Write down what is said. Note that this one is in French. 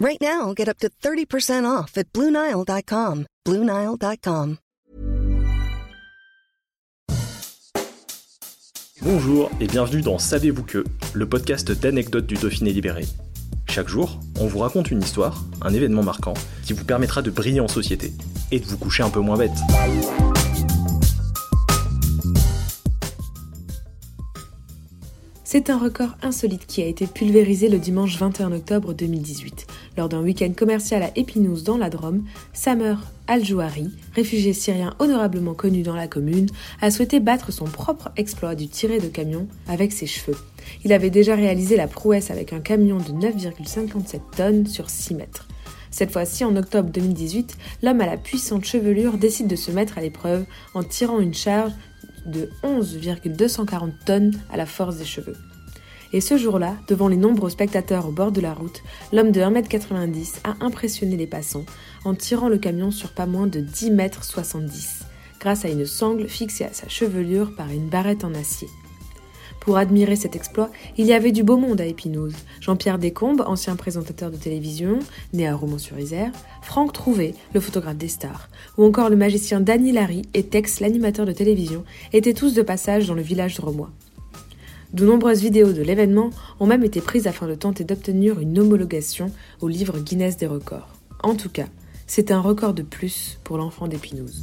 Right now, get up to 30% off at BlueNile.com. BlueNile.com. Bonjour et bienvenue dans Savez-vous que, le podcast d'anecdotes du Dauphiné libéré. Chaque jour, on vous raconte une histoire, un événement marquant, qui vous permettra de briller en société et de vous coucher un peu moins bête. C'est un record insolite qui a été pulvérisé le dimanche 21 octobre 2018. Lors d'un week-end commercial à Épinouse dans la Drôme, Samer Al-Jouari, réfugié syrien honorablement connu dans la commune, a souhaité battre son propre exploit du tiré de camion avec ses cheveux. Il avait déjà réalisé la prouesse avec un camion de 9,57 tonnes sur 6 mètres. Cette fois-ci, en octobre 2018, l'homme à la puissante chevelure décide de se mettre à l'épreuve en tirant une charge de 11,240 tonnes à la force des cheveux. Et ce jour-là, devant les nombreux spectateurs au bord de la route, l'homme de 1m90 a impressionné les passants en tirant le camion sur pas moins de 10 mètres 70, grâce à une sangle fixée à sa chevelure par une barrette en acier. Pour admirer cet exploit, il y avait du beau monde à Épinouse. Jean-Pierre Descombes, ancien présentateur de télévision, né à Romans-sur-Isère, Franck Trouvé, le photographe des stars, ou encore le magicien Danny Larry et Tex, l'animateur de télévision, étaient tous de passage dans le village romois. De nombreuses vidéos de l'événement ont même été prises afin de tenter d'obtenir une homologation au livre Guinness des records. En tout cas, c'est un record de plus pour l'enfant d'Épinouse.